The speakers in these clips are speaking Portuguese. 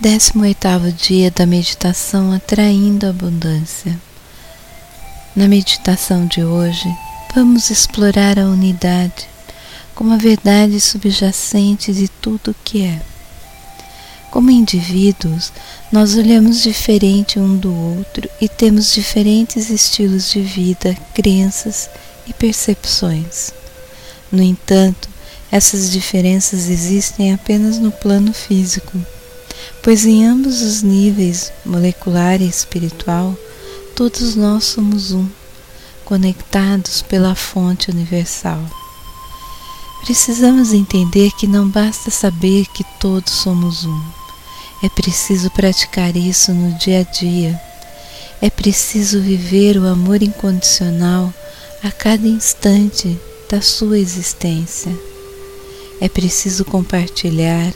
18 dia da meditação atraindo abundância. Na meditação de hoje, vamos explorar a unidade como a verdade subjacente de tudo o que é. Como indivíduos, nós olhamos diferente um do outro e temos diferentes estilos de vida, crenças e percepções. No entanto, essas diferenças existem apenas no plano físico pois em ambos os níveis, molecular e espiritual, todos nós somos um, conectados pela fonte universal. Precisamos entender que não basta saber que todos somos um. É preciso praticar isso no dia a dia. É preciso viver o amor incondicional a cada instante da sua existência. É preciso compartilhar,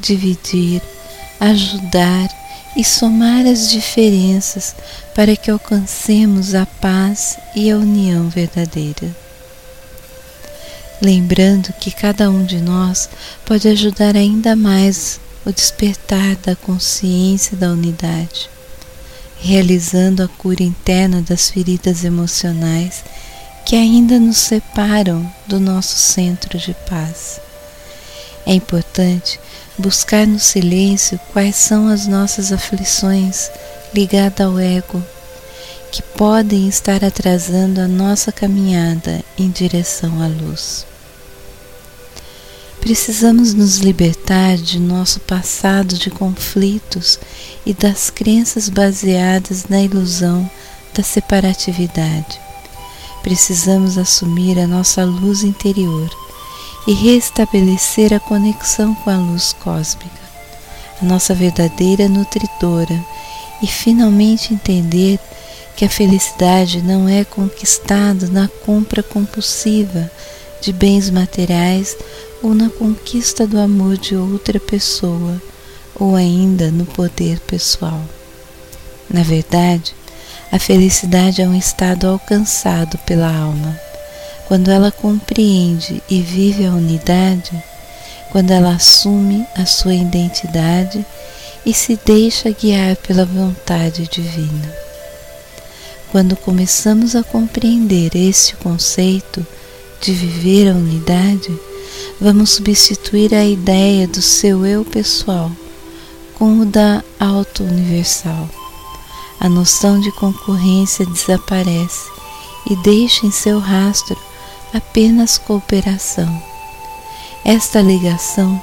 dividir, ajudar e somar as diferenças para que alcancemos a paz e a união verdadeira. Lembrando que cada um de nós pode ajudar ainda mais o despertar da consciência da unidade, realizando a cura interna das feridas emocionais que ainda nos separam do nosso centro de paz. É importante buscar no silêncio quais são as nossas aflições ligadas ao ego, que podem estar atrasando a nossa caminhada em direção à luz. Precisamos nos libertar de nosso passado de conflitos e das crenças baseadas na ilusão da separatividade. Precisamos assumir a nossa luz interior e restabelecer a conexão com a luz cósmica, a nossa verdadeira nutridora, e finalmente entender que a felicidade não é conquistada na compra compulsiva de bens materiais ou na conquista do amor de outra pessoa ou ainda no poder pessoal. Na verdade, a felicidade é um estado alcançado pela alma quando ela compreende e vive a unidade, quando ela assume a sua identidade e se deixa guiar pela vontade divina. Quando começamos a compreender este conceito de viver a unidade, vamos substituir a ideia do seu eu pessoal com o da auto-universal. A noção de concorrência desaparece e deixa em seu rastro apenas cooperação. Esta ligação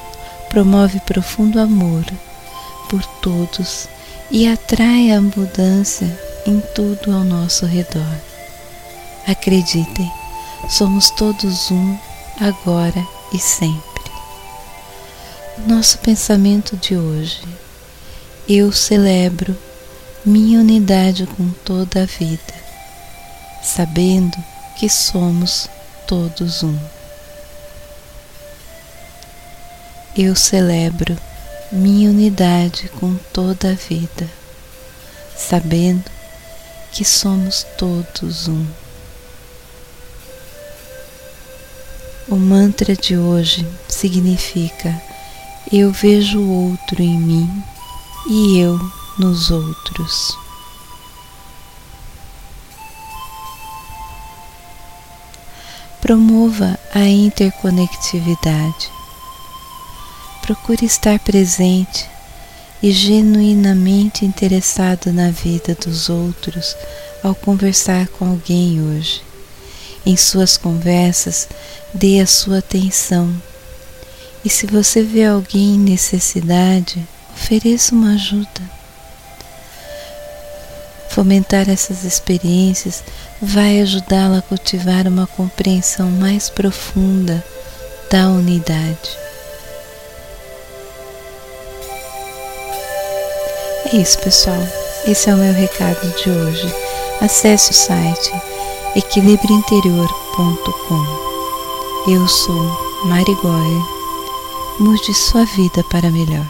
promove profundo amor por todos e atrai a abundância em tudo ao nosso redor. Acreditem, somos todos um agora e sempre. Nosso pensamento de hoje. Eu celebro minha unidade com toda a vida, sabendo que somos todos um. Eu celebro minha unidade com toda a vida, sabendo que somos todos um. O mantra de hoje significa eu vejo o outro em mim e eu nos outros. Promova a interconectividade. Procure estar presente e genuinamente interessado na vida dos outros ao conversar com alguém hoje. Em suas conversas, dê a sua atenção. E se você vê alguém em necessidade, ofereça uma ajuda. Fomentar essas experiências vai ajudá-la a cultivar uma compreensão mais profunda da unidade. É isso, pessoal. Esse é o meu recado de hoje. Acesse o site equilibriointerior.com. Eu sou Mari Goya. Mude sua vida para melhor.